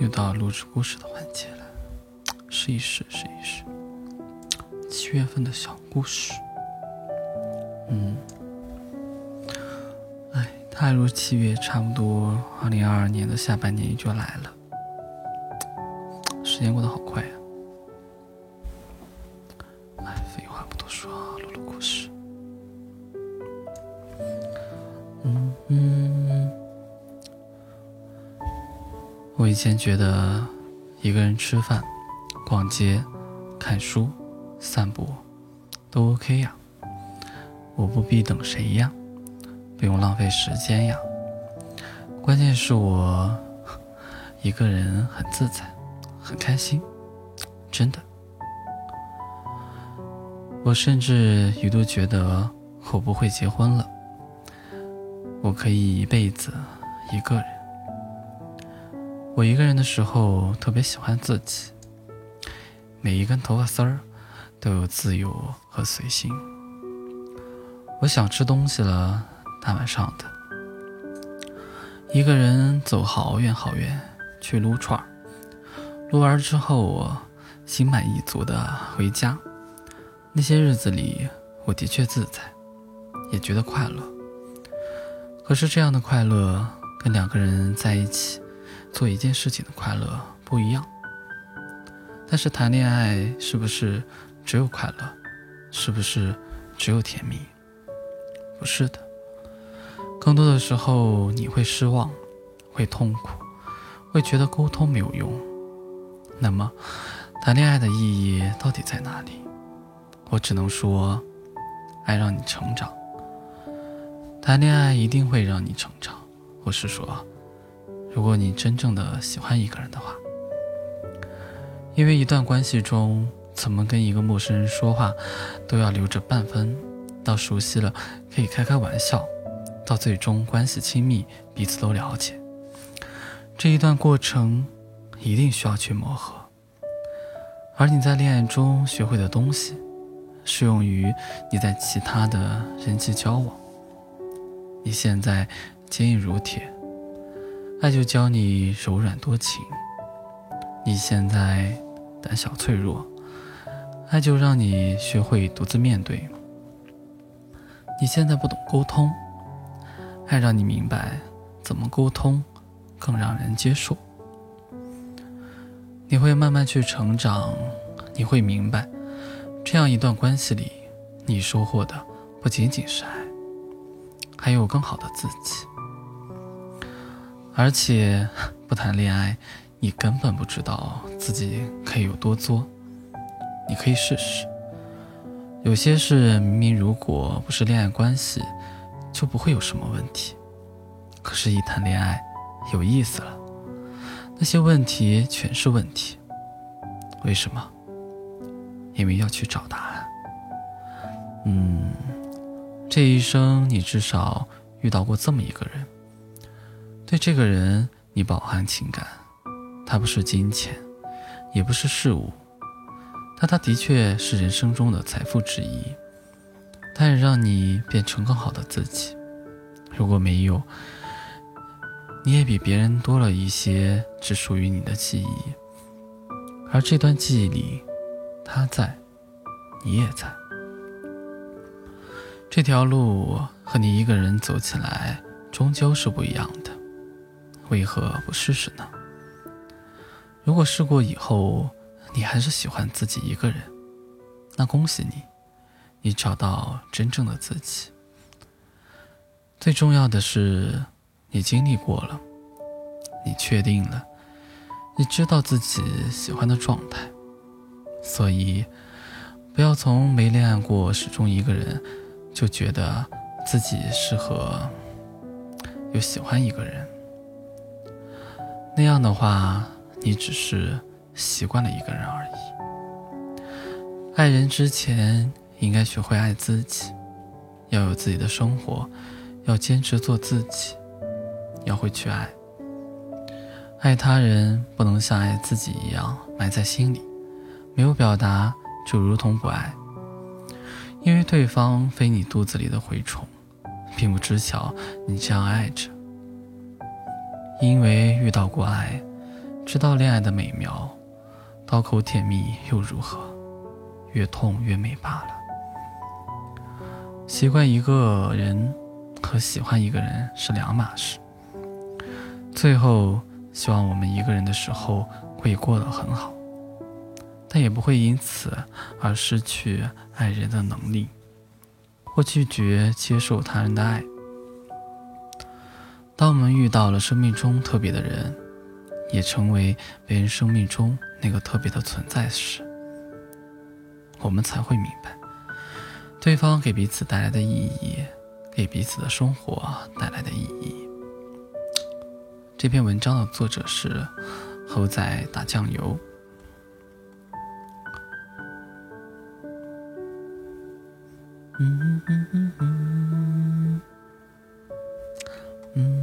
又到录制故事的环节了，试一试，试一试。七月份的小故事，嗯，哎，踏入七月，差不多二零二二年的下半年也就来了，时间过得好快呀。前觉得一个人吃饭、逛街、看书。散步都 OK 呀，我不必等谁呀，不用浪费时间呀。关键是我一个人很自在，很开心，真的。我甚至一度觉得我不会结婚了，我可以一辈子一个人。我一个人的时候特别喜欢自己，每一根头发丝儿。都有自由和随性。我想吃东西了，大晚上的，一个人走好远好远去撸串儿，撸完之后我心满意足的回家。那些日子里，我的确自在，也觉得快乐。可是这样的快乐跟两个人在一起做一件事情的快乐不一样。但是谈恋爱是不是？只有快乐，是不是只有甜蜜？不是的，更多的时候你会失望，会痛苦，会觉得沟通没有用。那么，谈恋爱的意义到底在哪里？我只能说，爱让你成长。谈恋爱一定会让你成长。我是说，如果你真正的喜欢一个人的话，因为一段关系中。怎么跟一个陌生人说话，都要留着半分；到熟悉了，可以开开玩笑；到最终关系亲密，彼此都了解。这一段过程一定需要去磨合。而你在恋爱中学会的东西，适用于你在其他的人际交往。你现在坚硬如铁，爱就教你柔软多情；你现在胆小脆弱。爱就让你学会独自面对。你现在不懂沟通，爱让你明白怎么沟通更让人接受。你会慢慢去成长，你会明白，这样一段关系里，你收获的不仅仅是爱，还有更好的自己。而且不谈恋爱，你根本不知道自己可以有多作。你可以试试。有些事明明如果不是恋爱关系，就不会有什么问题。可是，一谈恋爱，有意思了，那些问题全是问题。为什么？因为要去找答案。嗯，这一生你至少遇到过这么一个人。对这个人，你饱含情感。他不是金钱，也不是事物。但他的确是人生中的财富之一，他也让你变成更好的自己。如果没有，你也比别人多了一些只属于你的记忆，而这段记忆里，他在，你也在。这条路和你一个人走起来终究是不一样的，为何不试试呢？如果试过以后，你还是喜欢自己一个人，那恭喜你，你找到真正的自己。最重要的是，你经历过了，你确定了，你知道自己喜欢的状态。所以，不要从没恋爱过、始终一个人，就觉得自己适合又喜欢一个人。那样的话，你只是。习惯了一个人而已。爱人之前，应该学会爱自己，要有自己的生活，要坚持做自己，要会去爱。爱他人不能像爱自己一样埋在心里，没有表达就如同不爱。因为对方非你肚子里的蛔虫，并不知晓你这样爱着。因为遇到过爱。知道恋爱的美妙，刀口甜蜜又如何？越痛越美罢了。习惯一个人和喜欢一个人是两码事。最后，希望我们一个人的时候会过得很好，但也不会因此而失去爱人的能力，或拒绝接受他人的爱。当我们遇到了生命中特别的人，也成为别人生命中那个特别的存在时，我们才会明白，对方给彼此带来的意义，给彼此的生活带来的意义。这篇文章的作者是猴仔打酱油。嗯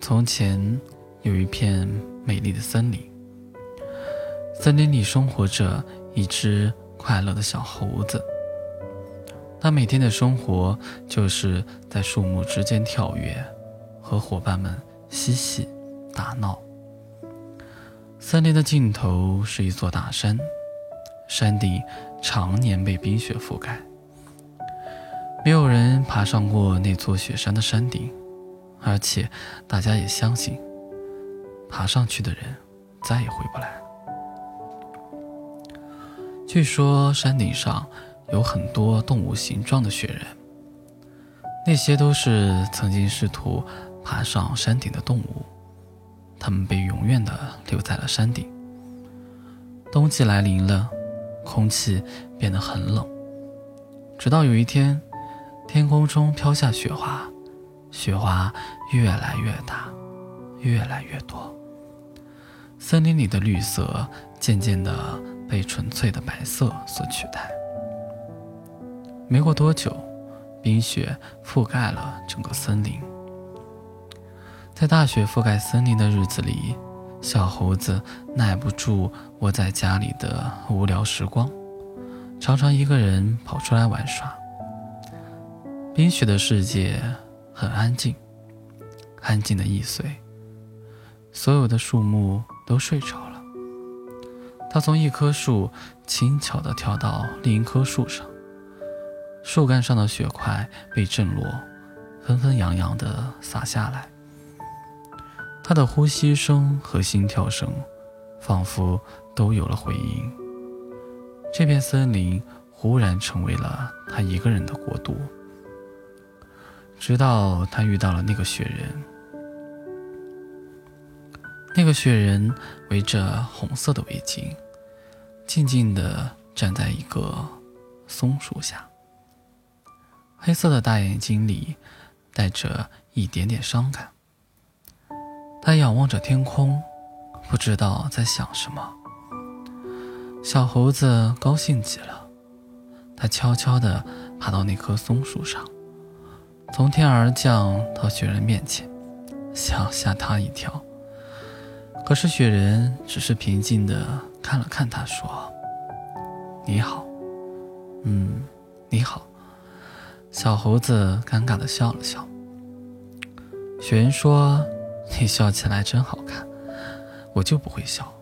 从前有一片美丽的森林，森林里生活着一只快乐的小猴子。他每天的生活就是在树木之间跳跃，和伙伴们嬉戏打闹。森林的尽头是一座大山，山顶常年被冰雪覆盖，没有人爬上过那座雪山的山顶。而且，大家也相信，爬上去的人再也回不来。据说山顶上有很多动物形状的雪人，那些都是曾经试图爬上山顶的动物，它们被永远的留在了山顶。冬季来临了，空气变得很冷，直到有一天，天空中飘下雪花。雪花越来越大，越来越多。森林里的绿色渐渐地被纯粹的白色所取代。没过多久，冰雪覆盖了整个森林。在大雪覆盖森林的日子里，小猴子耐不住窝在家里的无聊时光，常常一个人跑出来玩耍。冰雪的世界。很安静，安静的易碎。所有的树木都睡着了。他从一棵树轻巧地跳到另一棵树上，树干上的雪块被震落，纷纷扬扬地洒下来。他的呼吸声和心跳声，仿佛都有了回音。这片森林忽然成为了他一个人的国度。直到他遇到了那个雪人，那个雪人围着红色的围巾，静静地站在一个松树下，黑色的大眼睛里带着一点点伤感。他仰望着天空，不知道在想什么。小猴子高兴极了，他悄悄地爬到那棵松树上。从天而降到雪人面前，想吓他一跳。可是雪人只是平静地看了看他，说：“你好。”“嗯，你好。”小猴子尴尬地笑了笑。雪人说：“你笑起来真好看，我就不会笑。”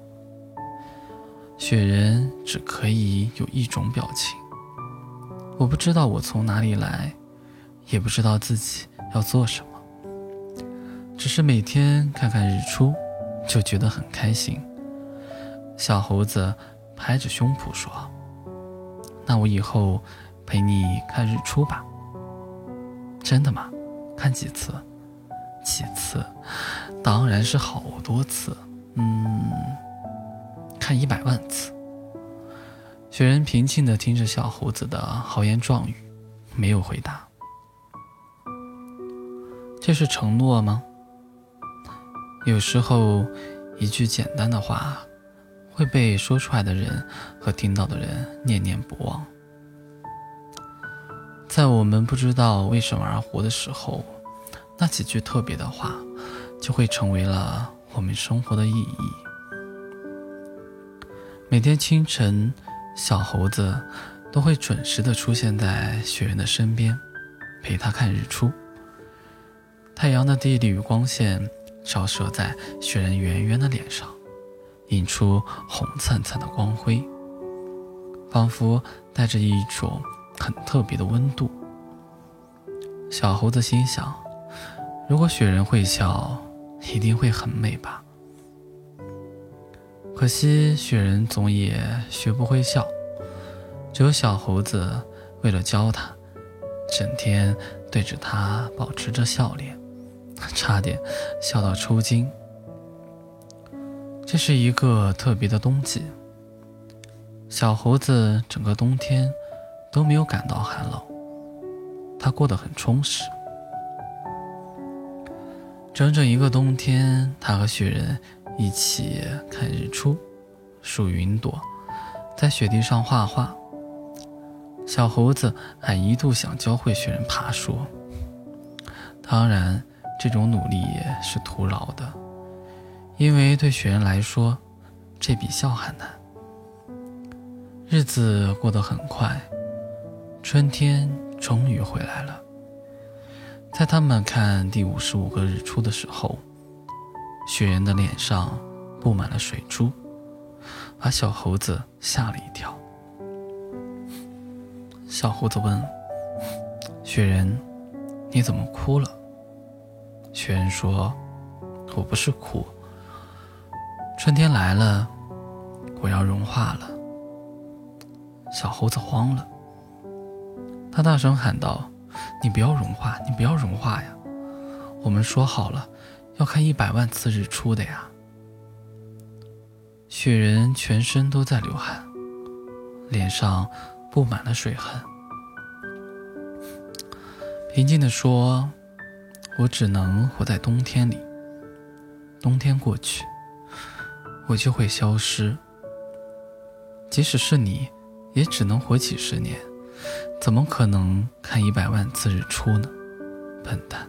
雪人只可以有一种表情。我不知道我从哪里来。也不知道自己要做什么，只是每天看看日出，就觉得很开心。小猴子拍着胸脯说：“那我以后陪你看日出吧。”真的吗？看几次？几次？当然是好多次。嗯，看一百万次。雪人平静地听着小猴子的豪言壮语，没有回答。这是承诺吗？有时候，一句简单的话，会被说出来的人和听到的人念念不忘。在我们不知道为什么而活的时候，那几句特别的话，就会成为了我们生活的意义。每天清晨，小猴子都会准时的出现在雪人的身边，陪他看日出。太阳的第一缕光线照射在雪人圆圆的脸上，映出红灿灿的光辉，仿佛带着一种很特别的温度。小猴子心想：如果雪人会笑，一定会很美吧。可惜雪人总也学不会笑，只有小猴子为了教他，整天对着他保持着笑脸。差点笑到抽筋。这是一个特别的冬季，小猴子整个冬天都没有感到寒冷，他过得很充实。整整一个冬天，他和雪人一起看日出、数云朵，在雪地上画画。小猴子还一度想教会雪人爬树，当然。这种努力是徒劳的，因为对雪人来说，这比笑还难。日子过得很快，春天终于回来了。在他们看第五十五个日出的时候，雪人的脸上布满了水珠，把小猴子吓了一跳。小猴子问：“雪人，你怎么哭了？”雪人说：“我不是哭，春天来了，我要融化了。”小猴子慌了，他大声喊道：“你不要融化，你不要融化呀！我们说好了，要看一百万次日出的呀！”雪人全身都在流汗，脸上布满了水痕，平静地说。我只能活在冬天里，冬天过去，我就会消失。即使是你，也只能活几十年，怎么可能看一百万次日出呢？笨蛋！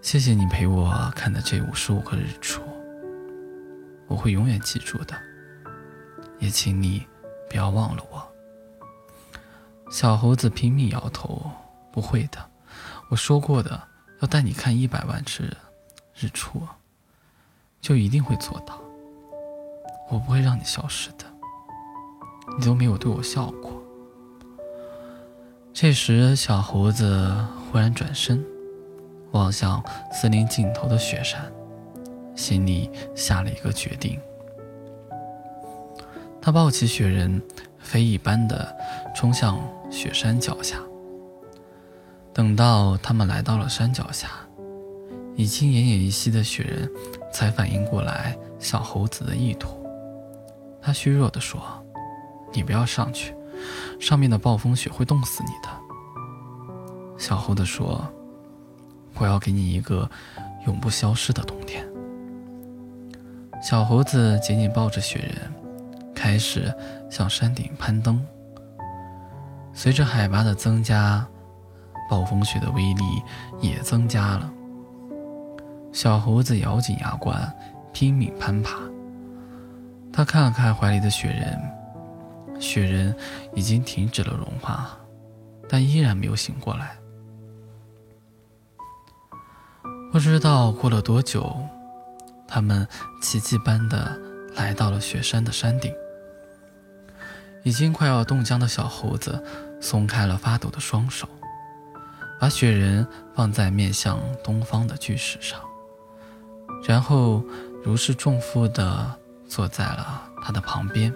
谢谢你陪我看的这五十五个日出，我会永远记住的。也请你不要忘了我。小猴子拼命摇头，不会的，我说过的。要带你看一百万次日出，就一定会做到。我不会让你消失的，你都没有对我笑过。这时，小猴子忽然转身，望向森林尽头的雪山，心里下了一个决定。他抱起雪人，飞一般的冲向雪山脚下。等到他们来到了山脚下，已经奄奄一息的雪人才反应过来小猴子的意图。他虚弱地说：“你不要上去，上面的暴风雪会冻死你的。”小猴子说：“我要给你一个永不消失的冬天。”小猴子紧紧抱着雪人，开始向山顶攀登。随着海拔的增加，暴风雪的威力也增加了。小猴子咬紧牙关，拼命攀爬。他看了看怀里的雪人，雪人已经停止了融化，但依然没有醒过来。不知道过了多久，他们奇迹般的来到了雪山的山顶。已经快要冻僵的小猴子松开了发抖的双手。把雪人放在面向东方的巨石上，然后如释重负地坐在了他的旁边。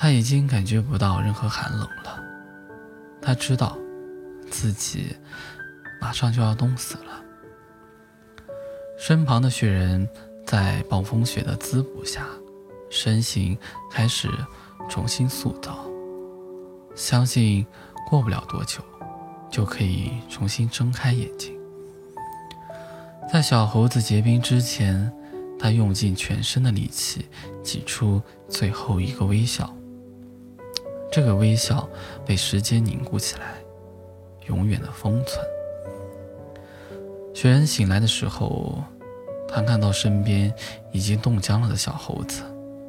他已经感觉不到任何寒冷了，他知道自己马上就要冻死了。身旁的雪人在暴风雪的滋补下，身形开始重新塑造，相信过不了多久。就可以重新睁开眼睛。在小猴子结冰之前，他用尽全身的力气挤出最后一个微笑。这个微笑被时间凝固起来，永远的封存。雪人醒来的时候，他看到身边已经冻僵了的小猴子，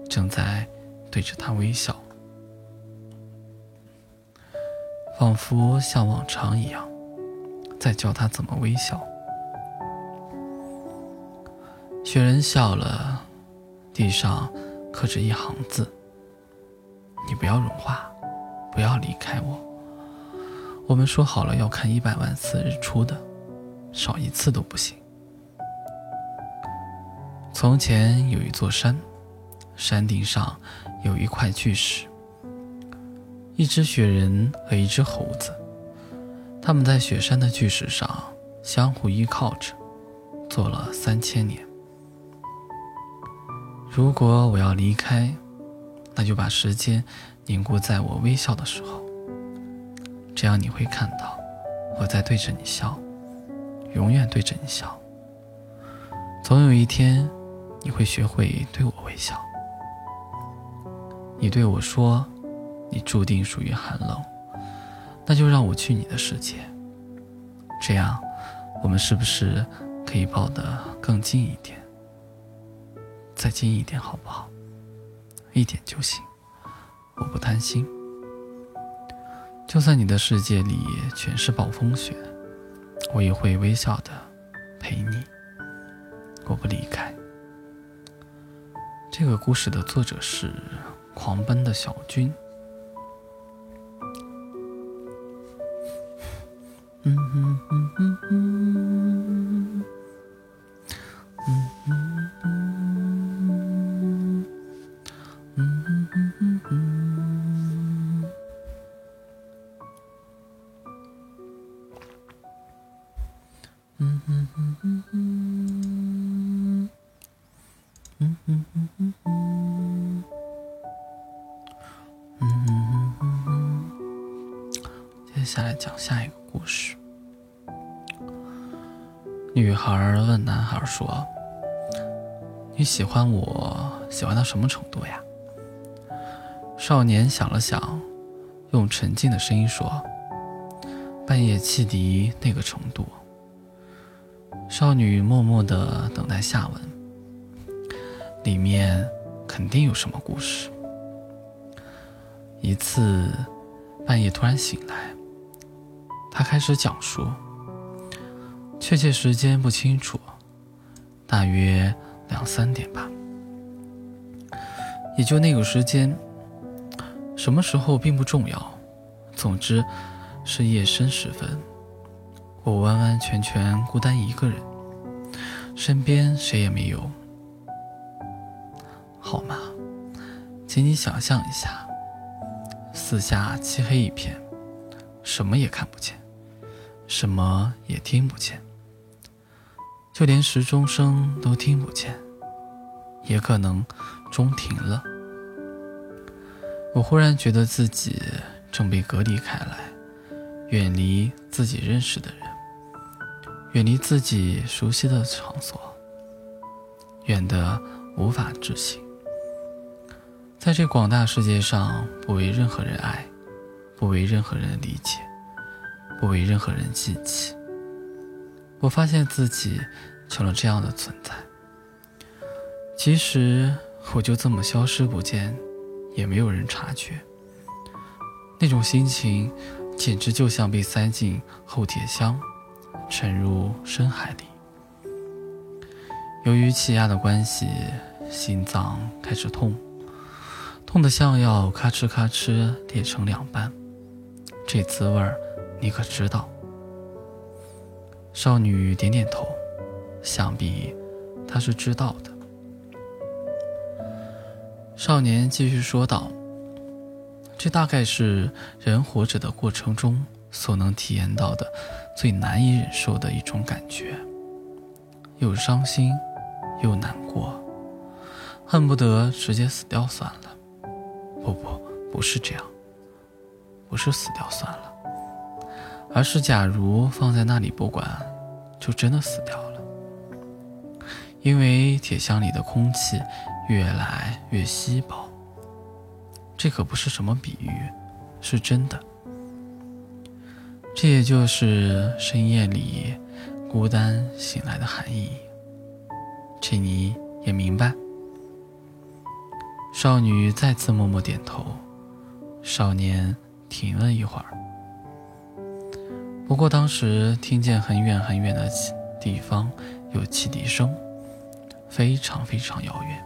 正在对着他微笑，仿佛像往常一样，在教他怎么微笑。雪人笑了，地上刻着一行字：“你不要融化，不要离开我。我们说好了要看一百万次日出的，少一次都不行。”从前有一座山，山顶上有一块巨石，一只雪人和一只猴子，他们在雪山的巨石上相互依靠着，坐了三千年。如果我要离开，那就把时间凝固在我微笑的时候，这样你会看到我在对着你笑，永远对着你笑。总有一天。你会学会对我微笑。你对我说：“你注定属于寒冷，那就让我去你的世界。这样，我们是不是可以抱得更近一点？再近一点，好不好？一点就行，我不贪心。就算你的世界里全是暴风雪，我也会微笑的陪你。我不离开。”这个故事的作者是狂奔的小军。嗯嗯嗯嗯嗯，嗯嗯嗯嗯嗯嗯嗯，嗯嗯嗯。下来讲下一个故事。女孩问男孩说：“你喜欢我，喜欢到什么程度呀？”少年想了想，用沉静的声音说：“半夜汽笛那个程度。”少女默默的等待下文，里面肯定有什么故事。一次半夜突然醒来。他开始讲述，确切时间不清楚，大约两三点吧，也就那个时间，什么时候并不重要，总之是夜深时分，我完完全全孤单一个人，身边谁也没有，好吗？请你想象一下，四下漆黑一片，什么也看不见。什么也听不见，就连时钟声都听不见，也可能钟停了。我忽然觉得自己正被隔离开来，远离自己认识的人，远离自己熟悉的场所，远得无法置信。在这广大世界上，不为任何人爱，不为任何人理解。不为任何人记起。我发现自己成了这样的存在。其实我就这么消失不见，也没有人察觉。那种心情，简直就像被塞进厚铁箱，沉入深海里。由于气压的关系，心脏开始痛，痛得像要咔哧咔哧裂成两半。这滋味儿。你可知道？少女点点头，想必她是知道的。少年继续说道：“这大概是人活着的过程中所能体验到的最难以忍受的一种感觉，又伤心，又难过，恨不得直接死掉算了。不不，不是这样，不是死掉算了。”而是，假如放在那里不管，就真的死掉了。因为铁箱里的空气越来越稀薄。这可不是什么比喻，是真的。这也就是深夜里孤单醒来的含义。这你也明白？少女再次默默点头。少年停了一会儿。不过当时听见很远很远的地方有汽笛声，非常非常遥远。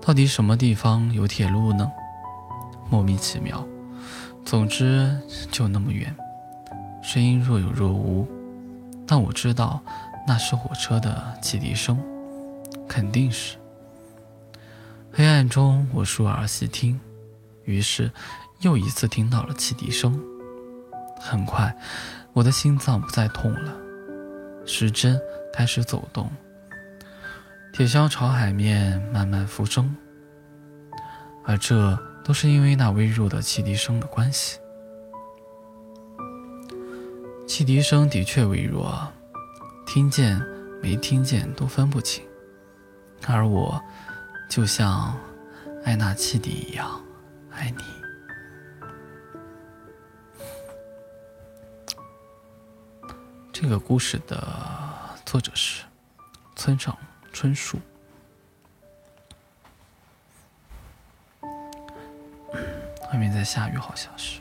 到底什么地方有铁路呢？莫名其妙。总之就那么远，声音若有若无，但我知道那是火车的汽笛声，肯定是。黑暗中，我竖耳细听，于是又一次听到了汽笛声。很快，我的心脏不再痛了，时针开始走动，铁箱朝海面慢慢浮升，而这。都是因为那微弱的汽笛声的关系。汽笛声的确微弱，听见没听见都分不清，而我就像爱那汽笛一样爱你。这个故事的作者是村上春树。外面在下雨，好像是。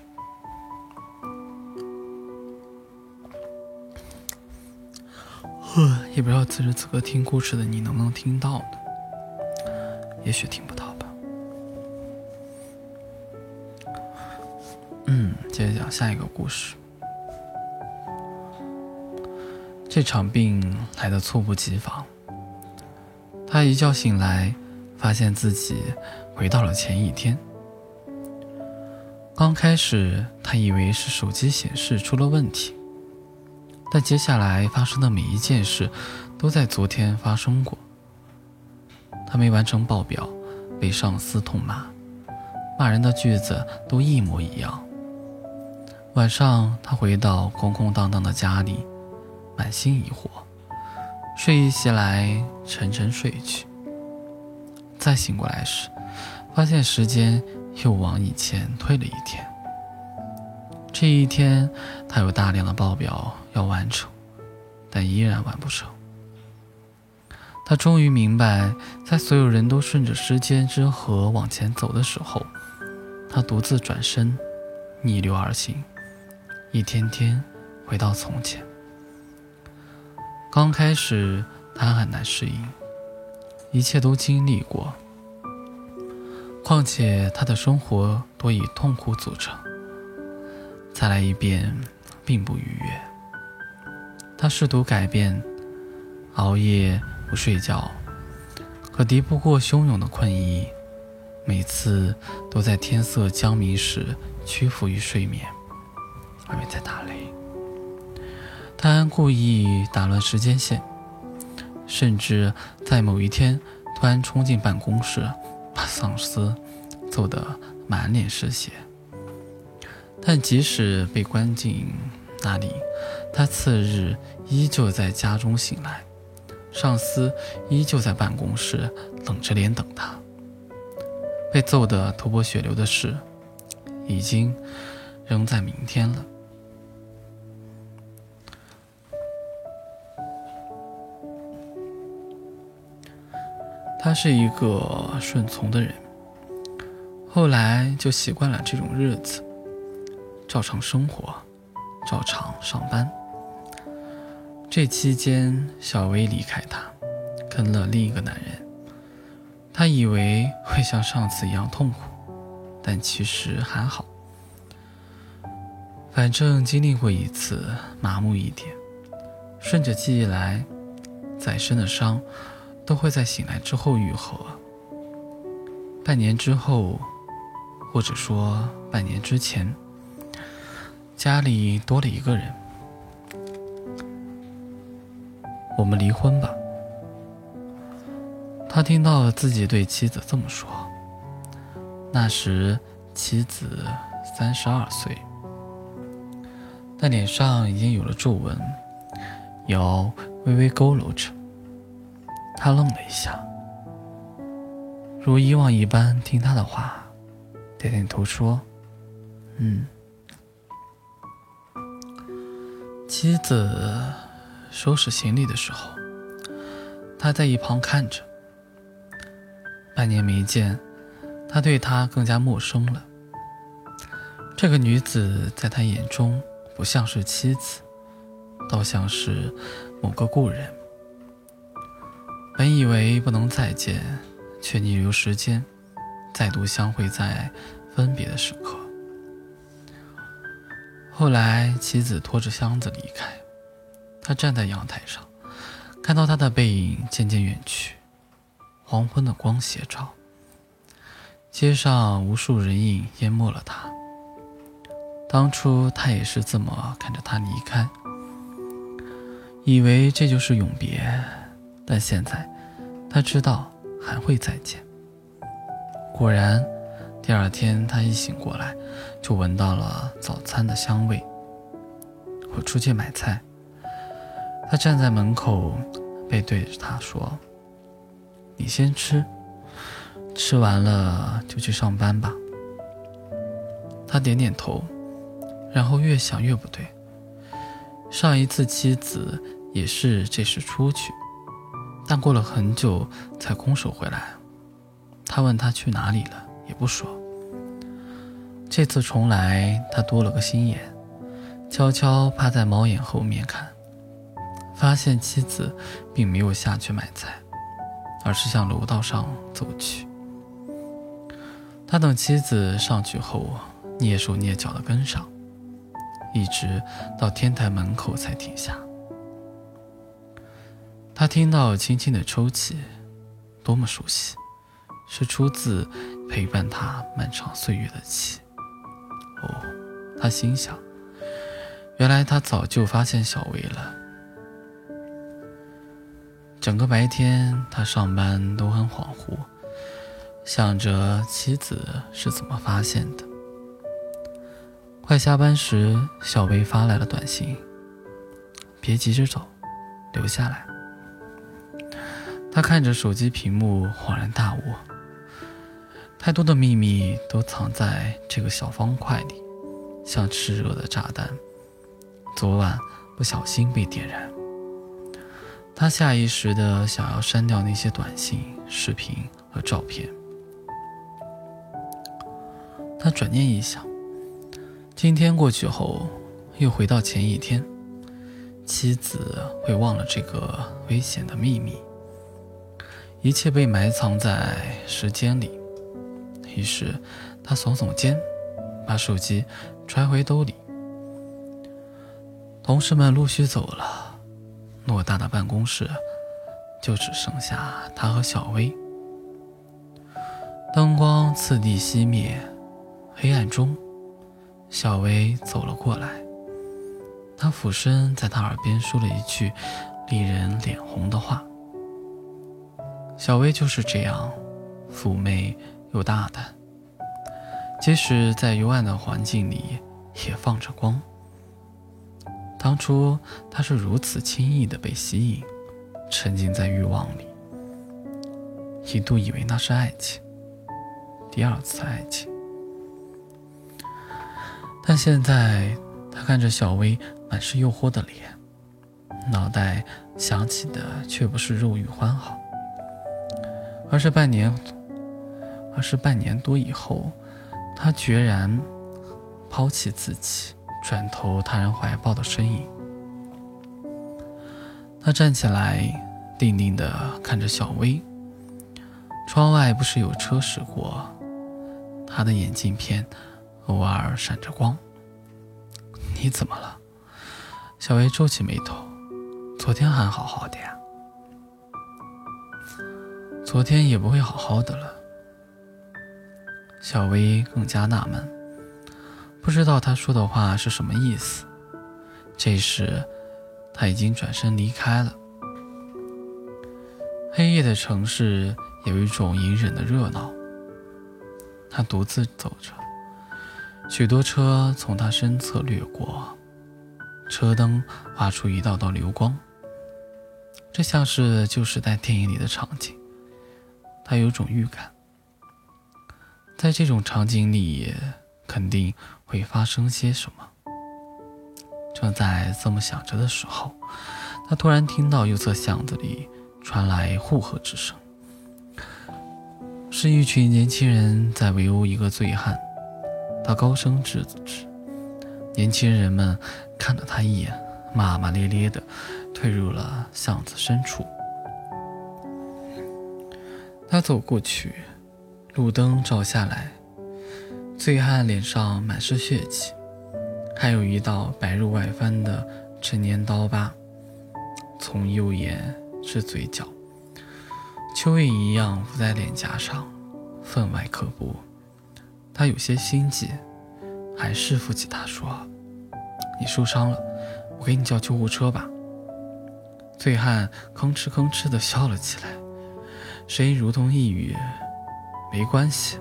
呵，也不知道此时此刻听故事的你能不能听到呢？也许听不到吧。嗯，接着讲下一个故事。这场病来的猝不及防。他一觉醒来，发现自己回到了前一天。刚开始，他以为是手机显示出了问题，但接下来发生的每一件事，都在昨天发生过。他没完成报表，被上司痛骂，骂人的句子都一模一样。晚上，他回到空空荡荡的家里，满心疑惑，睡意袭来，沉沉睡去。再醒过来时，发现时间。又往以前推了一天。这一天，他有大量的报表要完成，但依然完不成。他终于明白，在所有人都顺着时间之河往前走的时候，他独自转身，逆流而行，一天天回到从前。刚开始，他很难适应，一切都经历过。况且他的生活多以痛苦组成，再来一遍并不愉悦。他试图改变，熬夜不睡觉，可敌不过汹涌的困意，每次都在天色将明时屈服于睡眠。外面在打雷，他故意打乱时间线，甚至在某一天突然冲进办公室。把丧尸揍得满脸是血，但即使被关进那里，他次日依旧在家中醒来，上司依旧在办公室冷着脸等他。被揍得头破血流的事，已经扔在明天了。他是一个顺从的人，后来就习惯了这种日子，照常生活，照常上班。这期间，小薇离开他，跟了另一个男人。他以为会像上次一样痛苦，但其实还好。反正经历过一次，麻木一点，顺着记忆来，再深的伤。都会在醒来之后愈合。半年之后，或者说半年之前，家里多了一个人。我们离婚吧。他听到自己对妻子这么说。那时妻子三十二岁，但脸上已经有了皱纹，腰微微佝偻着。他愣了一下，如以往一般听他的话，点点头说：“嗯。”妻子收拾行李的时候，他在一旁看着。半年没见，他对她更加陌生了。这个女子在他眼中不像是妻子，倒像是某个故人。本以为不能再见，却逆流时间，再度相会在分别的时刻。后来，妻子拖着箱子离开，他站在阳台上，看到他的背影渐渐远去。黄昏的光斜照，街上无数人影淹没了他。当初他也是这么看着他离开，以为这就是永别。但现在，他知道还会再见。果然，第二天他一醒过来，就闻到了早餐的香味。我出去买菜，他站在门口，背对着他说。你先吃，吃完了就去上班吧。他点点头，然后越想越不对。上一次妻子也是这时出去，但过了很久才空手回来。他问他去哪里了，也不说。这次重来，他多了个心眼，悄悄趴在猫眼后面看，发现妻子并没有下去买菜。而是向楼道上走去。他等妻子上去后，蹑手蹑脚地跟上，一直到天台门口才停下。他听到轻轻的抽泣，多么熟悉，是出自陪伴他漫长岁月的气。哦，他心想，原来他早就发现小薇了。整个白天，他上班都很恍惚，想着妻子是怎么发现的。快下班时，小薇发来了短信：“别急着走，留下来。”他看着手机屏幕，恍然大悟：太多的秘密都藏在这个小方块里，像炽热的炸弹，昨晚不小心被点燃。他下意识的想要删掉那些短信、视频和照片。他转念一想，今天过去后，又回到前一天，妻子会忘了这个危险的秘密，一切被埋藏在时间里。于是，他耸耸肩，把手机揣回兜里。同事们陆续走了。偌大的办公室，就只剩下他和小薇。灯光次第熄灭，黑暗中，小薇走了过来。他俯身在他耳边说了一句令人脸红的话。小薇就是这样，妩媚又大胆，即使在幽暗的环境里，也放着光。当初他是如此轻易的被吸引，沉浸在欲望里，一度以为那是爱情，第二次爱情。但现在他看着小薇满是诱惑的脸，脑袋想起的却不是肉欲欢好，而是半年，而是半年多以后，他决然抛弃自己。转投他人怀抱的身影，他站起来，定定地看着小薇。窗外不时有车驶过，他的眼镜片偶尔闪着光。你怎么了？小薇皱起眉头。昨天还好好的呀。昨天也不会好好的了。小薇更加纳闷。不知道他说的话是什么意思。这时，他已经转身离开了。黑夜的城市有一种隐忍的热闹。他独自走着，许多车从他身侧掠过，车灯划出一道道流光。这像是旧时代电影里的场景。他有种预感，在这种场景里。肯定会发生些什么。正在这么想着的时候，他突然听到右侧巷子里传来呼喝之声，是一群年轻人在围殴一个醉汉。他高声制止，年轻人们看了他一眼，骂骂咧咧的退入了巷子深处。他走过去，路灯照下来，醉汉脸上满是血迹，还有一道白入外翻的陈年刀疤，从右眼至嘴角，蚯蚓一样伏在脸颊上，分外可怖。他有些心悸，还是扶起他说：“你受伤了，我给你叫救护车吧。”醉汉吭哧吭哧地笑了起来，声音如同呓语：“没关系，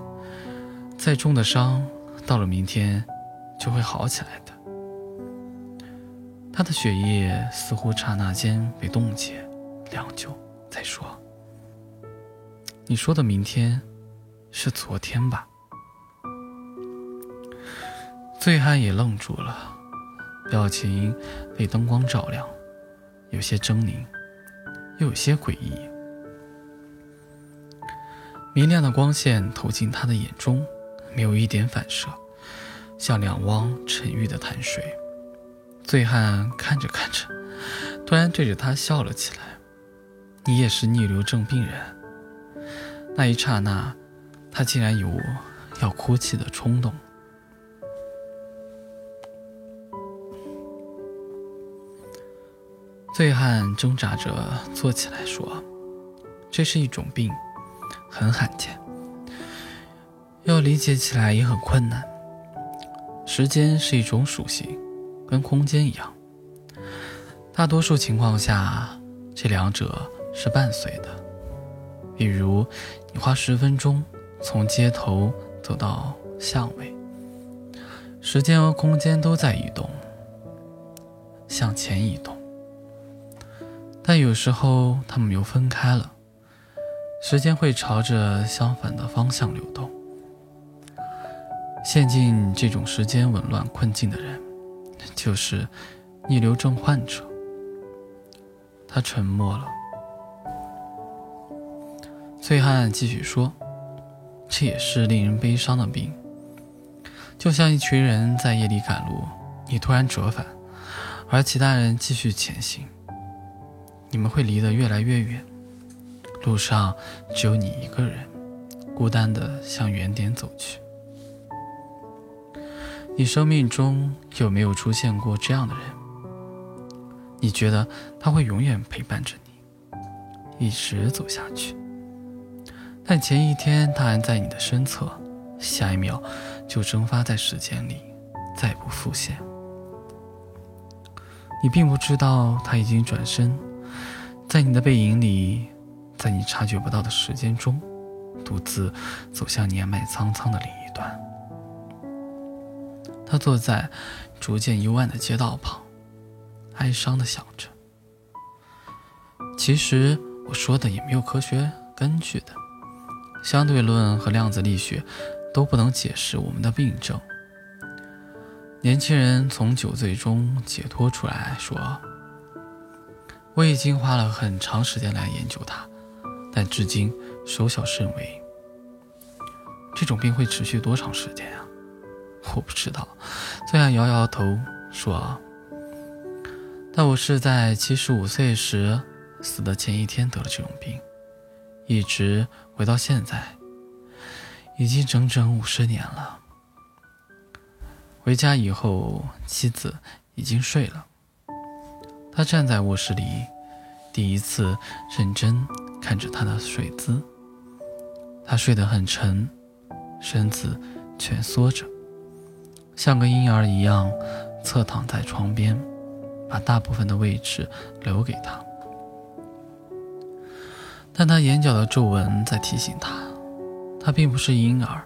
再重的伤，到了明天就会好起来的。”他的血液似乎刹那间被冻结，良久才说：“你说的明天，是昨天吧？”醉汉也愣住了，表情被灯光照亮，有些狰狞，又有些诡异。明亮的光线投进他的眼中，没有一点反射，像两汪沉郁的潭水。醉汉看着看着，突然对着他笑了起来：“你也是逆流症病人？”那一刹那，他竟然有要哭泣的冲动。醉汉挣扎着坐起来说：“这是一种病，很罕见，要理解起来也很困难。时间是一种属性，跟空间一样。大多数情况下，这两者是伴随的。比如，你花十分钟从街头走到巷尾，时间和空间都在移动，向前移动。”但有时候，他们又分开了，时间会朝着相反的方向流动。陷进这种时间紊乱困境的人，就是逆流症患者。他沉默了。醉汉继续说：“这也是令人悲伤的病，就像一群人在夜里赶路，你突然折返，而其他人继续前行。”你们会离得越来越远，路上只有你一个人，孤单地向原点走去。你生命中有没有出现过这样的人？你觉得他会永远陪伴着你，一直走下去，但前一天他还在你的身侧，下一秒就蒸发在时间里，再不复现。你并不知道他已经转身。在你的背影里，在你察觉不到的时间中，独自走向年迈苍苍的另一端。他坐在逐渐幽暗的街道旁，哀伤地想着：“其实我说的也没有科学根据的，相对论和量子力学都不能解释我们的病症。”年轻人从酒醉中解脱出来，说。我已经花了很长时间来研究它，但至今收效甚微。这种病会持续多长时间啊？我不知道。醉汉摇摇头说：“但我是在七十五岁时死的前一天得了这种病，一直回到现在，已经整整五十年了。回家以后，妻子已经睡了。”他站在卧室里，第一次认真看着他的睡姿。他睡得很沉，身子蜷缩着，像个婴儿一样侧躺在床边，把大部分的位置留给他。但他眼角的皱纹在提醒他，他并不是婴儿，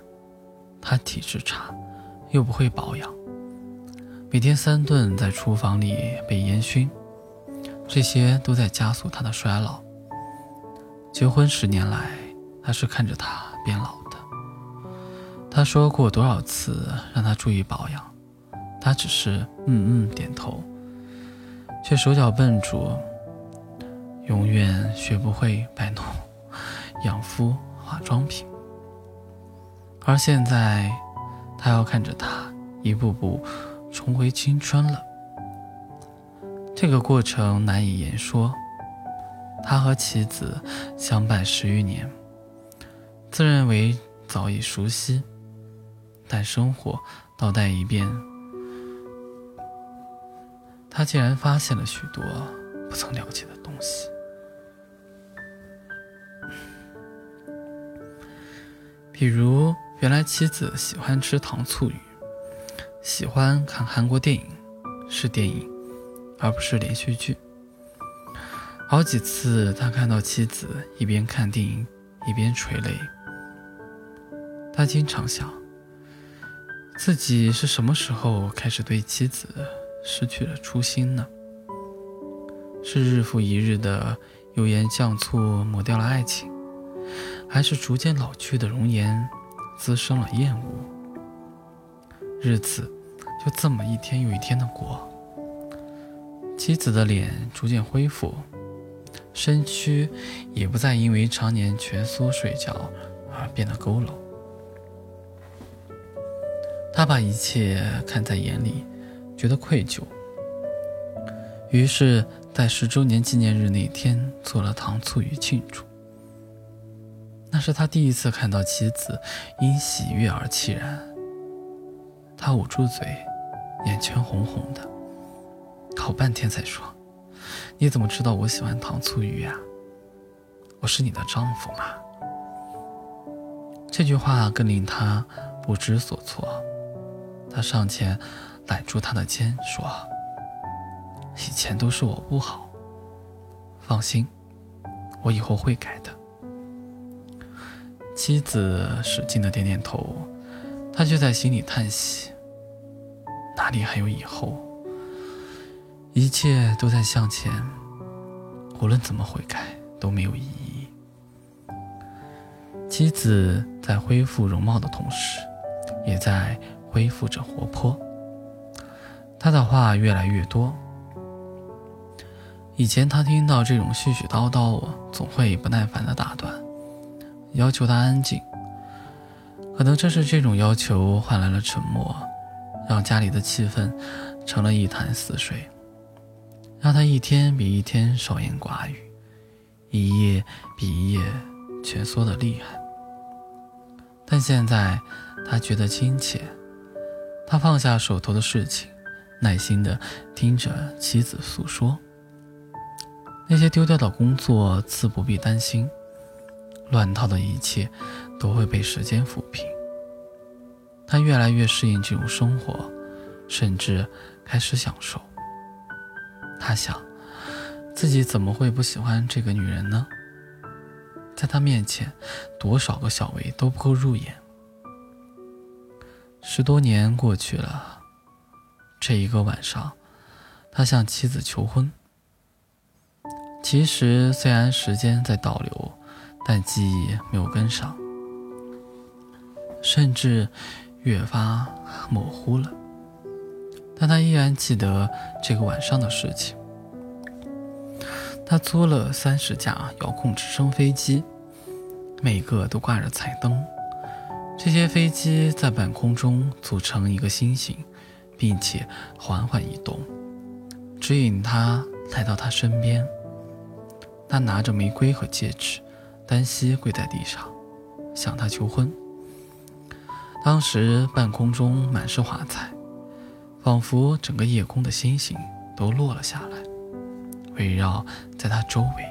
他体质差，又不会保养，每天三顿在厨房里被烟熏。这些都在加速他的衰老。结婚十年来，他是看着他变老的。他说过多少次让他注意保养，他只是嗯嗯点头，却手脚笨拙。永远学不会摆弄养肤化妆品。而现在，他要看着他一步步重回青春了。这个过程难以言说。他和妻子相伴十余年，自认为早已熟悉，但生活倒带一遍，他竟然发现了许多不曾了解的东西。比如，原来妻子喜欢吃糖醋鱼，喜欢看韩国电影，是电影，而不是连续剧。好几次，他看到妻子一边看电影一边垂泪。他经常想，自己是什么时候开始对妻子失去了初心呢？是日复一日的油盐酱醋抹掉了爱情，还是逐渐老去的容颜滋生了厌恶？日子就这么一天又一天的过，妻子的脸逐渐恢复。身躯也不再因为常年蜷缩睡觉而变得佝偻。他把一切看在眼里，觉得愧疚。于是，在十周年纪念日那天做了糖醋鱼庆祝。那是他第一次看到妻子因喜悦而凄然。他捂住嘴，眼圈红红的，好半天才说。你怎么知道我喜欢糖醋鱼呀？我是你的丈夫吗？这句话更令他不知所措。他上前揽住她的肩，说：“以前都是我不好，放心，我以后会改的。”妻子使劲的点点头，他却在心里叹息：“哪里还有以后？”一切都在向前，无论怎么悔改都没有意义。妻子在恢复容貌的同时，也在恢复着活泼。他的话越来越多。以前他听到这种絮絮叨叨，我总会不耐烦的打断，要求他安静。可能正是这种要求换来了沉默，让家里的气氛成了一潭死水。让他一天比一天少言寡语，一夜比一夜蜷缩的厉害。但现在他觉得亲切，他放下手头的事情，耐心地听着妻子诉说。那些丢掉的工作自不必担心，乱套的一切都会被时间抚平。他越来越适应这种生活，甚至开始享受。他想，自己怎么会不喜欢这个女人呢？在他面前，多少个小薇都不够入眼。十多年过去了，这一个晚上，他向妻子求婚。其实，虽然时间在倒流，但记忆没有跟上，甚至越发模糊了。但他依然记得这个晚上的事情。他租了三十架遥控直升飞机，每个都挂着彩灯。这些飞机在半空中组成一个星星，并且缓缓移动，指引他来到他身边。他拿着玫瑰和戒指，单膝跪在地上，向他求婚。当时半空中满是华彩。仿佛整个夜空的星星都落了下来，围绕在他周围。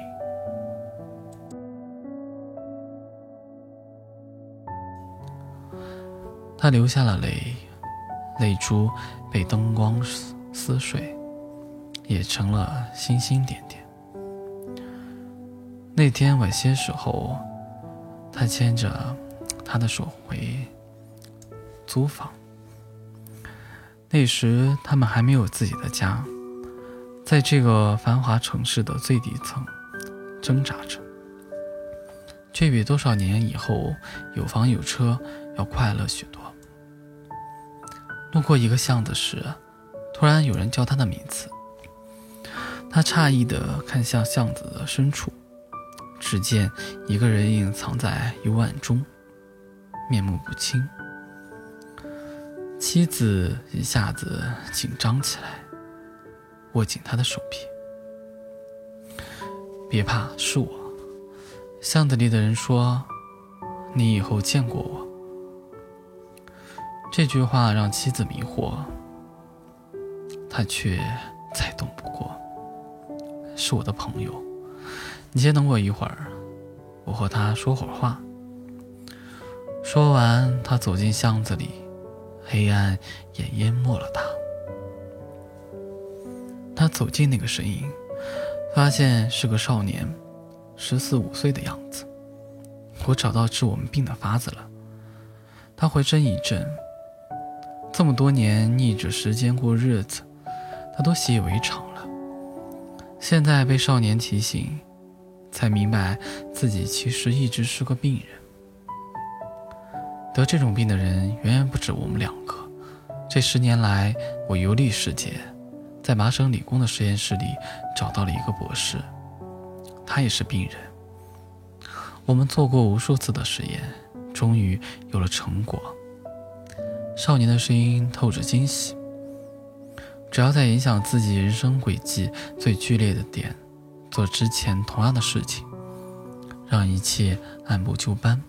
他流下了泪，泪珠被灯光撕撕碎，也成了星星点点。那天晚些时候，他牵着她的手回租房。那时他们还没有自己的家，在这个繁华城市的最底层挣扎着，却比多少年以后有房有车要快乐许多。路过一个巷子时，突然有人叫他的名字，他诧异地看向巷子的深处，只见一个人影藏在幽暗中，面目不清。妻子一下子紧张起来，握紧他的手臂。别怕，是我。巷子里的人说：“你以后见过我。”这句话让妻子迷惑，他却再动不过。是我的朋友，你先等我一会儿，我和他说会儿话。说完，他走进巷子里，黑暗也淹没了他。他走进那个身影。发现是个少年，十四五岁的样子。我找到治我们病的法子了。他回身一震，这么多年逆着时间过日子，他都习以为常了。现在被少年提醒，才明白自己其实一直是个病人。得这种病的人远远不止我们两个。这十年来，我游历世界。在麻省理工的实验室里找到了一个博士，他也是病人。我们做过无数次的实验，终于有了成果。少年的声音透着惊喜。只要在影响自己人生轨迹最剧烈的点，做之前同样的事情，让一切按部就班，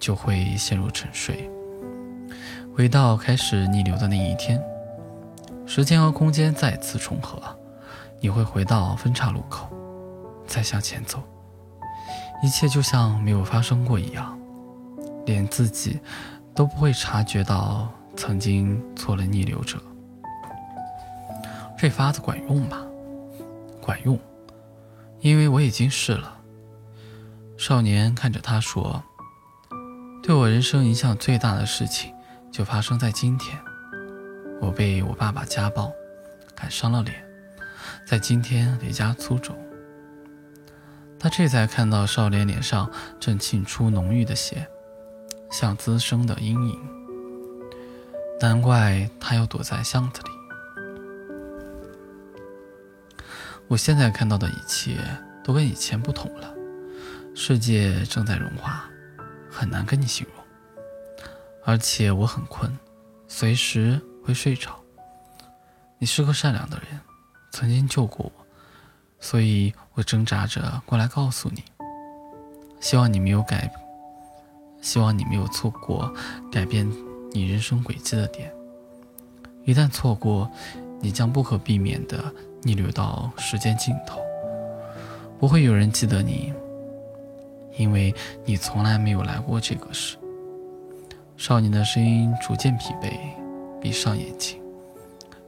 就会陷入沉睡，回到开始逆流的那一天。时间和空间再次重合，你会回到分岔路口，再向前走，一切就像没有发生过一样，连自己都不会察觉到曾经做了逆流者。这法子管用吗？管用，因为我已经试了。少年看着他说：“对我人生影响最大的事情，就发生在今天。”我被我爸爸家暴，砍伤了脸，在今天离家出走。他这才看到少年脸上正沁出浓郁的血，像滋生的阴影。难怪他要躲在巷子里。我现在看到的一切都跟以前不同了，世界正在融化，很难跟你形容。而且我很困，随时。会睡着。你是个善良的人，曾经救过我，所以我挣扎着过来告诉你。希望你没有改，希望你没有错过改变你人生轨迹的点。一旦错过，你将不可避免地逆流到时间尽头，不会有人记得你，因为你从来没有来过这个世。少年的声音逐渐疲惫。闭上眼睛，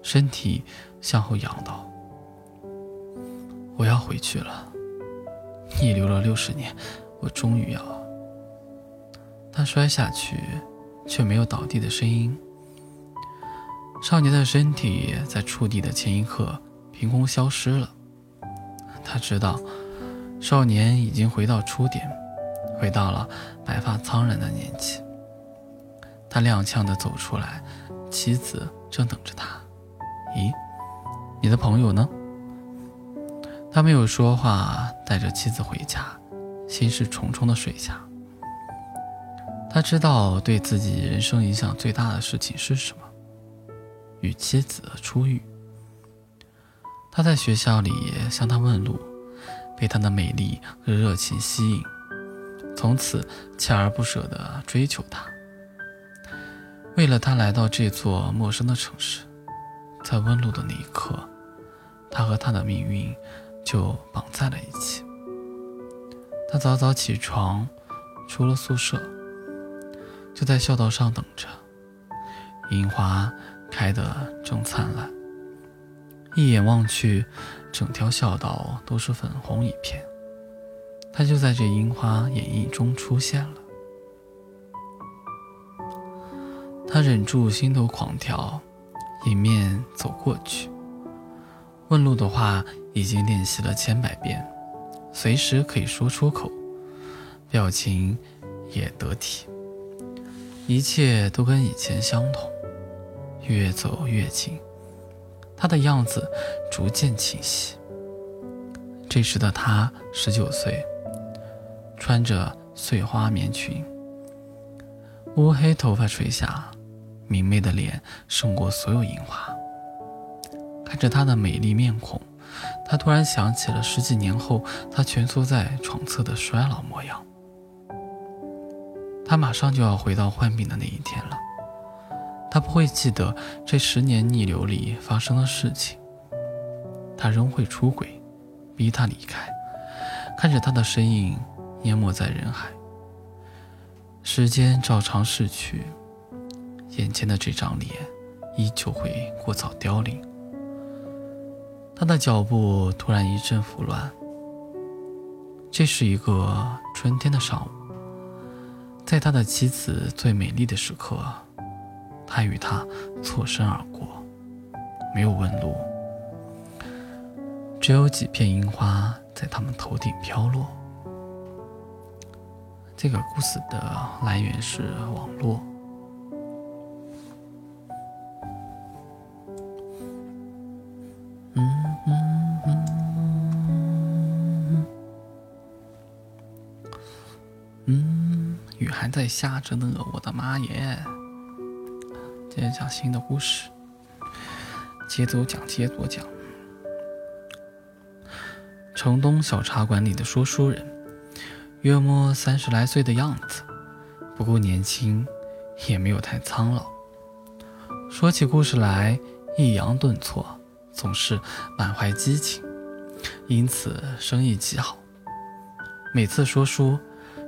身体向后仰倒。我要回去了，逆流了六十年，我终于要。他摔下去，却没有倒地的声音。少年的身体在触地的前一刻凭空消失了。他知道，少年已经回到初点，回到了白发苍然的年纪。他踉跄地走出来。妻子正等着他。咦，你的朋友呢？他没有说话，带着妻子回家，心事重重的睡下。他知道对自己人生影响最大的事情是什么，与妻子的初遇。他在学校里向她问路，被她的美丽和热情吸引，从此锲而不舍地追求她。为了他来到这座陌生的城市，在问路的那一刻，他和他的命运就绑在了一起。他早早起床，出了宿舍，就在校道上等着。樱花开得正灿烂，一眼望去，整条校道都是粉红一片。他就在这樱花演绎中出现了。他忍住心头狂跳，迎面走过去。问路的话已经练习了千百遍，随时可以说出口，表情也得体，一切都跟以前相同。越走越近，他的样子逐渐清晰。这时的他十九岁，穿着碎花棉裙，乌黑头发垂下，明媚的脸胜过所有樱花。看着她的美丽面孔，他突然想起了十几年后她蜷缩在床侧的衰老模样。他马上就要回到患病的那一天了。他不会记得这十年逆流里发生的事情。他仍会出轨，逼他离开，看着他的身影淹没在人海。时间照常逝去，眼前的这张脸依旧会过早凋零。他的脚步突然一阵拂乱。这是一个春天的上午，在他的妻子最美丽的时刻。他与她错身而过，没有问路，只有几片樱花在他们头顶飘落。这个故事的来源是网络。嗯，雨还在下着呢，我的妈耶！接着讲新的故事，接着讲，接着讲。城东小茶馆里的说书人，约莫三十来岁的样子，不够年轻，也没有太苍老。说起故事来抑扬顿挫，总是满怀激情，因此生意极好。每次说书，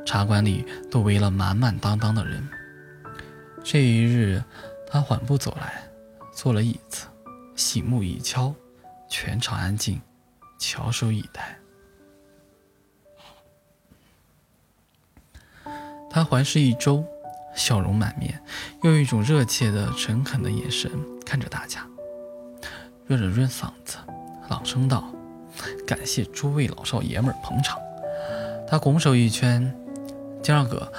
茶馆里都围了满满当当的人。这一日。他缓步走来，坐了椅子，醒目一敲，全场安静，翘首以待。他环视一周，笑容满面，用一种热切的、诚恳的眼神看着大家，润了润嗓子，朗声道：“感谢诸位老少爷们捧场。”他拱手一圈：“金二哥，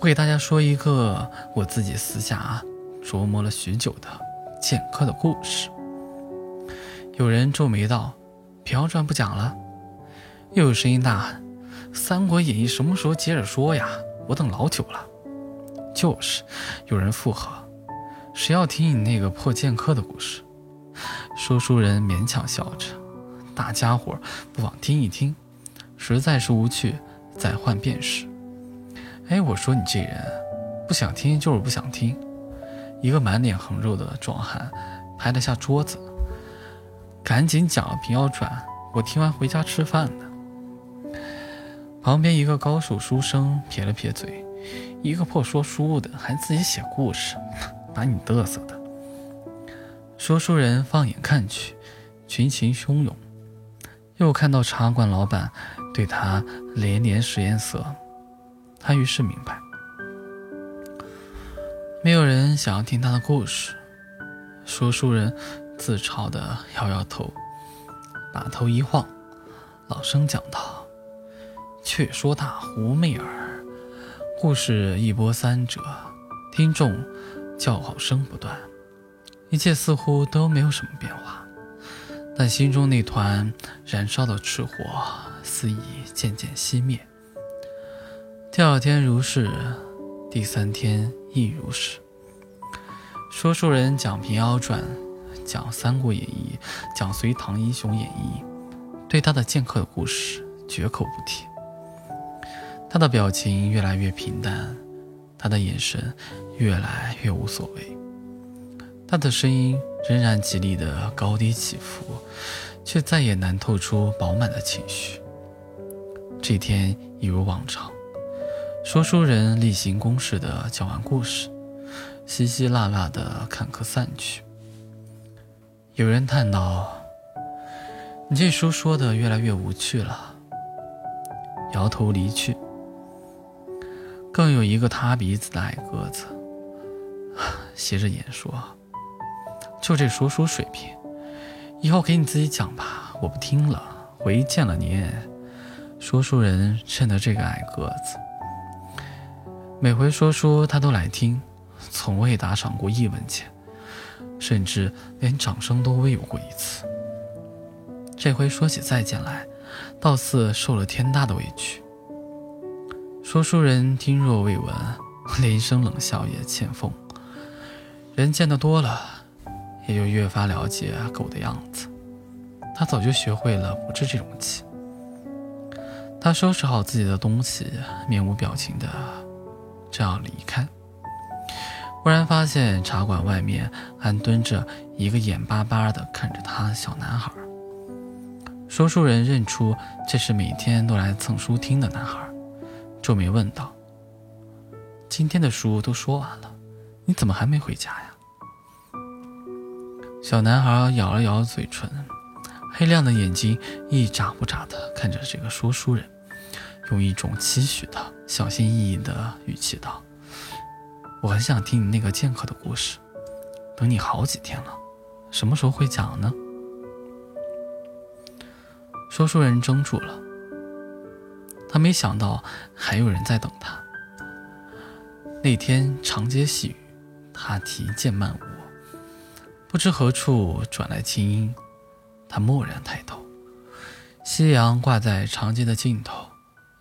我给大家说一个我自己私下啊。”琢磨了许久的剑客的故事，有人皱眉道：“《飘传》不讲了。”又有声音大喊：“《三国演义》什么时候接着说呀？我等老久了。”就是，有人附和：“谁要听你那个破剑客的故事？”说书人勉强笑着：“大家伙不妨听一听，实在是无趣，再换便是。”哎，我说你这人，不想听就是不想听。一个满脸横肉的壮汉拍了下桌子，赶紧讲了《平妖传》，我听完回家吃饭呢。旁边一个高手书生撇了撇嘴：“一个破说书的，还自己写故事，把你嘚瑟的。”说书人放眼看去，群情汹涌，又看到茶馆老板对他连连使眼色，他于是明白。没有人想要听他的故事。说书人自嘲的摇摇头，把头一晃，老生讲道：“却说大胡媚儿，故事一波三折，听众叫好声不断，一切似乎都没有什么变化，但心中那团燃烧的炽火似已渐渐熄灭。第二天如是，第三天。”亦如是。说书人讲《平妖传》，讲《三国演义》，讲《隋唐英雄演义》，对他的剑客的故事绝口不提。他的表情越来越平淡，他的眼神越来越无所谓，他的声音仍然极力的高低起伏，却再也难透出饱满的情绪。这天一如往常。说书人例行公事的讲完故事，稀稀拉拉的看客散去。有人叹道：“你这书说的越来越无趣了。”摇头离去。更有一个塌鼻子的矮个子，斜着眼说：“就这说书水平，以后给你自己讲吧，我不听了，回见了您。”说书人认得这个矮个子。每回说书，他都来听，从未打赏过一文钱，甚至连掌声都未有过一次。这回说起再见来，倒似受了天大的委屈。说书人听若未闻，连声冷笑也欠奉。人见得多了，也就越发了解狗的样子。他早就学会了不置这种气。他收拾好自己的东西，面无表情的正要离开，忽然发现茶馆外面还蹲着一个眼巴巴的看着他小男孩。说书人认出这是每天都来蹭书听的男孩，皱眉问道：“今天的书都说完了，你怎么还没回家呀？”小男孩咬了咬嘴唇。黑亮的眼睛一眨不眨地看着这个说书人，用一种期许的小心翼翼的语气道：“我很想听你那个剑客的故事，等你好几天了，什么时候会讲呢？”说书人怔住了，他没想到还有人在等他。那天长街细雨，他提剑漫舞，不知何处转来清音。他蓦然抬头，夕阳挂在长街的尽头，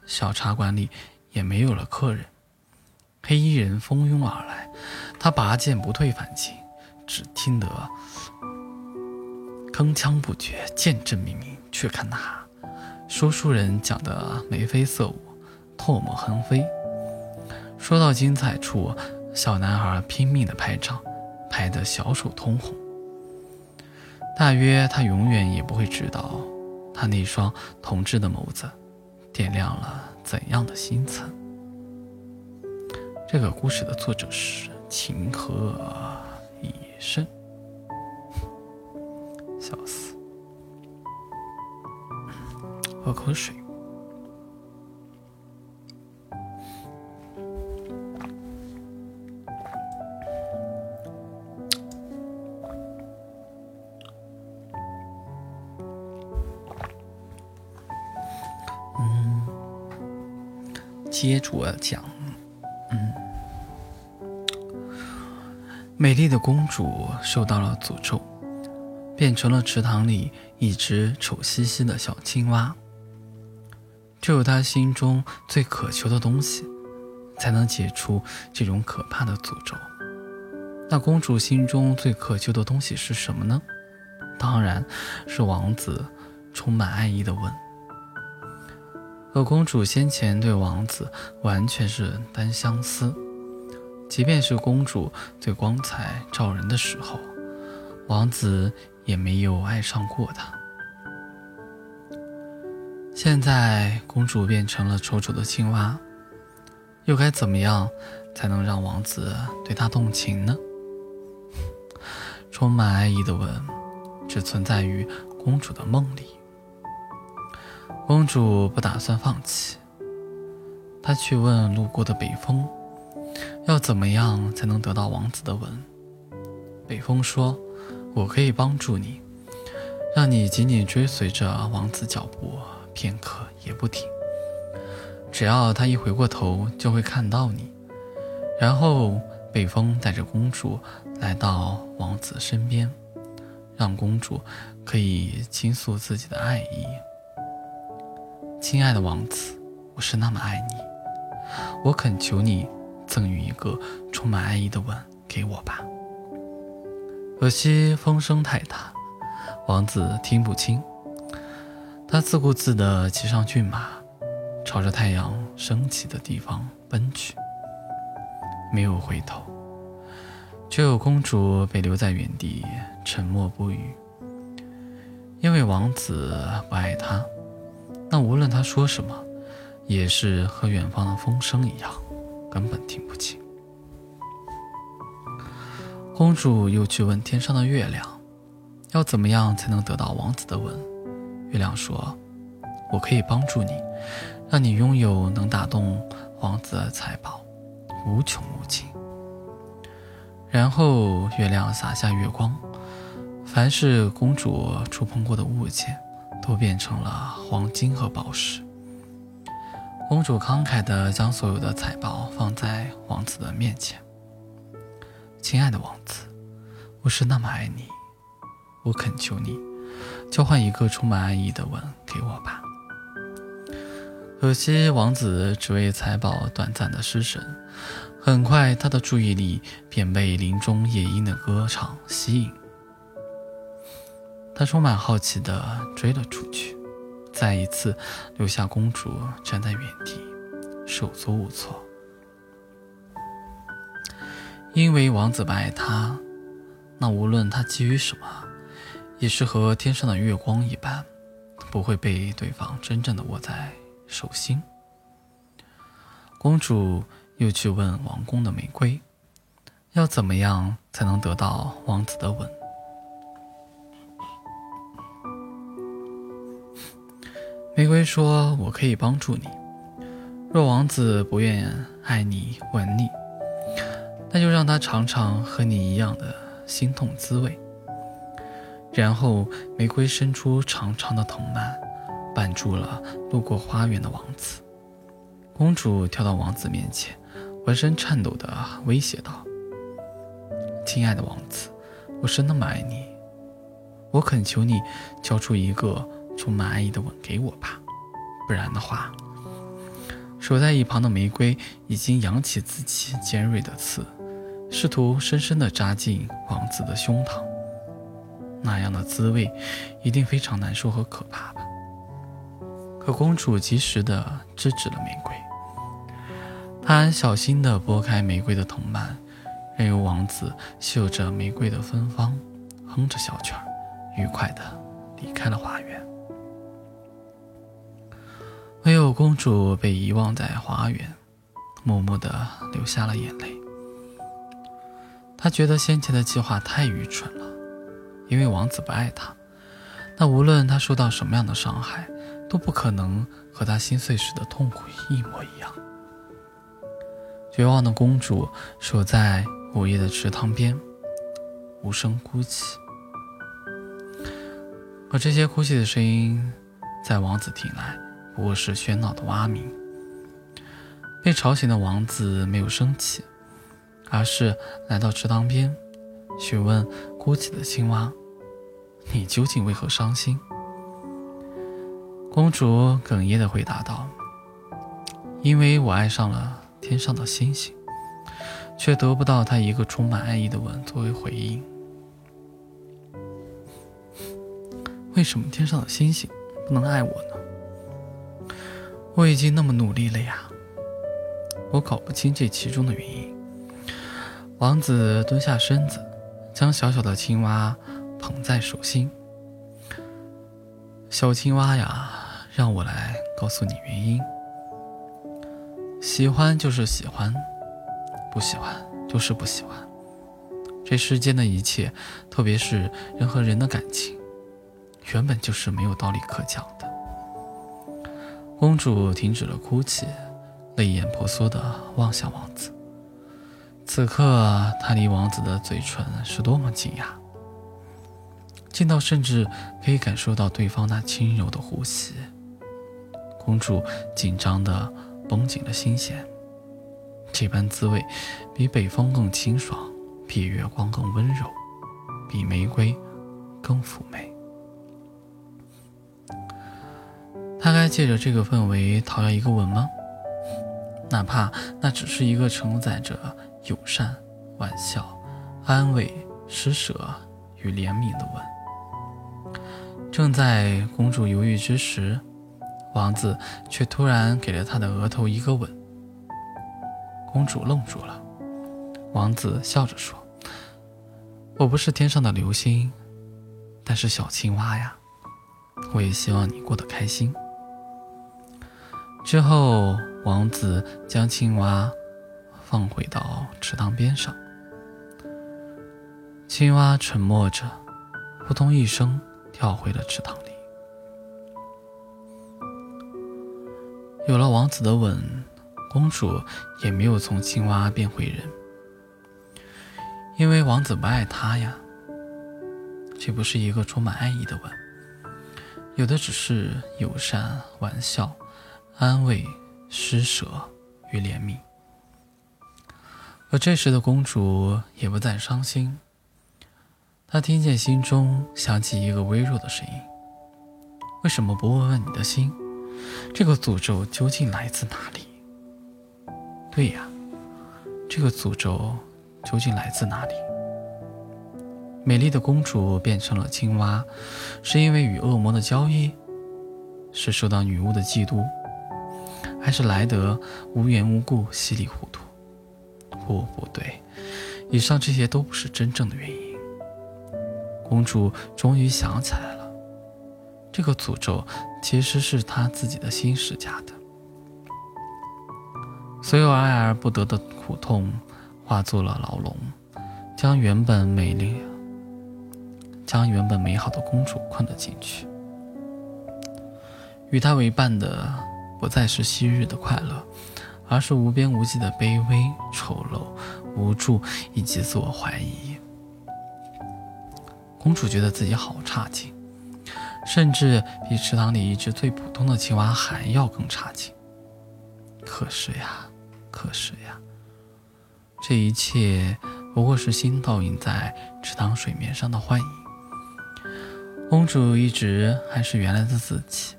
小茶馆里也没有了客人。黑衣人蜂拥而来，他拔剑不退反进，只听得铿锵不绝，剑阵冥冥。却看那说书人讲的眉飞色舞，唾沫横飞。说到精彩处，小男孩拼命的拍照，拍得小手通红。大约他永远也不会知道，他那双同志的眸子，点亮了怎样的星辰。这个故事的作者是情何以深，笑死，喝口水。接着讲，嗯，美丽的公主受到了诅咒，变成了池塘里一只丑兮兮的小青蛙。只有她心中最渴求的东西，才能解除这种可怕的诅咒。那公主心中最渴求的东西是什么呢？当然是王子充满爱意的吻。可公主先前对王子完全是单相思，即便是公主最光彩照人的时候，王子也没有爱上过她。现在公主变成了丑丑的青蛙，又该怎么样才能让王子对她动情呢？充满爱意的吻，只存在于公主的梦里。公主不打算放弃，她去问路过的北风，要怎么样才能得到王子的吻？北风说：“我可以帮助你，让你紧紧追随着王子脚步，片刻也不停。只要他一回过头，就会看到你。然后，北风带着公主来到王子身边，让公主可以倾诉自己的爱意。”亲爱的王子，我是那么爱你，我恳求你赠予一个充满爱意的吻给我吧。可惜风声太大，王子听不清。他自顾自地骑上骏马，朝着太阳升起的地方奔去，没有回头。只有公主被留在原地，沉默不语，因为王子不爱她。那无论他说什么，也是和远方的风声一样，根本听不清。公主又去问天上的月亮，要怎么样才能得到王子的吻？月亮说：“我可以帮助你，让你拥有能打动王子的财宝，无穷无尽。”然后月亮洒下月光，凡是公主触碰过的物件。都变成了黄金和宝石。公主慷慨地将所有的财宝放在王子的面前。亲爱的王子，我是那么爱你，我恳求你，交换一个充满爱意的吻给我吧。可惜王子只为财宝短暂的失神，很快他的注意力便被林中夜莺的歌唱吸引。他充满好奇地追了出去，再一次留下公主站在原地，手足无措。因为王子不爱她，那无论他基于什么，也是和天上的月光一般，不会被对方真正的握在。手心，公主又去问王宫的玫瑰，要怎么样才能得到王子的吻？玫瑰说：“我可以帮助你。若王子不愿爱你、吻你，那就让他尝尝和你一样的心痛滋味。”然后，玫瑰伸出长长的藤蔓。绊住了路过花园的王子，公主跳到王子面前，浑身颤抖地威胁道：“亲爱的王子，我是那么爱你，我恳求你交出一个充满爱意的吻给我吧，不然的话……”守在一旁的玫瑰已经扬起自己尖锐的刺，试图深深地扎进王子的胸膛。那样的滋味一定非常难受和可怕吧。可公主及时的制止了玫瑰，她小心的拨开玫瑰的藤蔓，任由王子嗅着玫瑰的芬芳，哼着小曲儿，愉快的离开了花园。唯有公主被遗忘在花园，默默的流下了眼泪。她觉得先前的计划太愚蠢了，因为王子不爱她，那无论她受到什么样的伤害。都不可能和她心碎时的痛苦一模一样。绝望的公主守在午夜的池塘边，无声哭泣。而这些哭泣的声音，在王子听来不过是喧闹的蛙鸣。被吵醒的王子没有生气，而是来到池塘边，询问哭泣的青蛙：“你究竟为何伤心？”公主哽咽地回答道：“因为我爱上了天上的星星，却得不到他一个充满爱意的吻作为回应。为什么天上的星星不能爱我呢？我已经那么努力了呀！我搞不清这其中的原因。”王子蹲下身子，将小小的青蛙捧在手心。小青蛙呀！让我来告诉你原因。喜欢就是喜欢，不喜欢就是不喜欢。这世间的一切，特别是人和人的感情，原本就是没有道理可讲的。公主停止了哭泣，泪眼婆娑地望向王子。此刻，她离王子的嘴唇是多么近呀，近到甚至可以感受到对方那轻柔的呼吸。公主紧张地绷紧了心弦，这般滋味比北风更清爽，比月光更温柔，比玫瑰更妩媚。他该借着这个氛围讨要一个吻吗？哪怕那只是一个承载着友善、玩笑、安慰、施舍与怜悯的吻。正在公主犹豫之时。王子却突然给了她的额头一个吻，公主愣住了。王子笑着说：“我不是天上的流星，但是小青蛙呀，我也希望你过得开心。”之后，王子将青蛙放回到池塘边上，青蛙沉默着，扑通一声跳回了池塘里。有了王子的吻，公主也没有从青蛙变回人，因为王子不爱她呀。这不是一个充满爱意的吻，有的只是友善、玩笑、安慰、施舍与怜悯。而这时的公主也不再伤心，她听见心中响起一个微弱的声音：“为什么不问问你的心？”这个诅咒究竟来自哪里？对呀，这个诅咒究竟来自哪里？美丽的公主变成了青蛙，是因为与恶魔的交易，是受到女巫的嫉妒，还是莱德无缘无故稀里糊涂？不，不对，以上这些都不是真正的原因。公主终于想起来了，这个诅咒其实是她自己的心施加的，所有爱而不得的苦痛化作了牢笼，将原本美丽。将原本美好的公主困了进去，与她为伴的不再是昔日的快乐，而是无边无际的卑微、丑陋、无助以及自我怀疑。公主觉得自己好差劲，甚至比池塘里一只最普通的青蛙还要更差劲。可是呀，可是呀，这一切不过是新倒映在池塘水面上的幻影。公主一直还是原来的自己，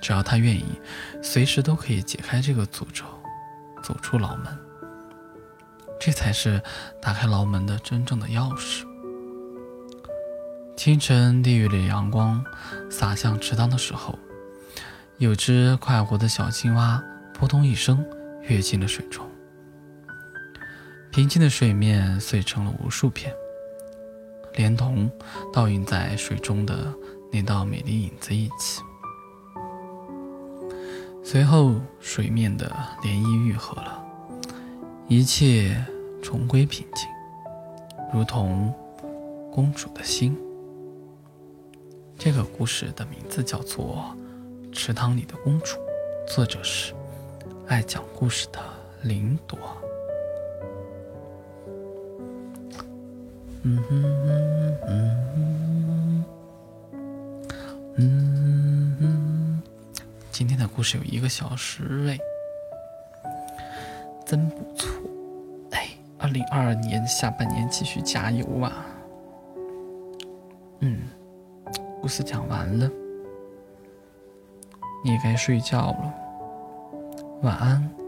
只要他愿意，随时都可以解开这个诅咒，走出牢门。这才是打开牢门的真正的钥匙。清晨，地狱里阳光洒向池塘的时候，有只快活的小青蛙扑通一声跃进了水中，平静的水面碎成了无数片。连同倒映在水中的那道美丽影子一起，随后水面的涟漪愈合了，一切重归平静，如同公主的心。这个故事的名字叫做《池塘里的公主》，作者是爱讲故事的林朵。嗯哼嗯嗯嗯嗯，今天的故事有一个小时哎，真不错哎！二零二二年下半年继续加油啊！嗯，故事讲完了，你也该睡觉了，晚安。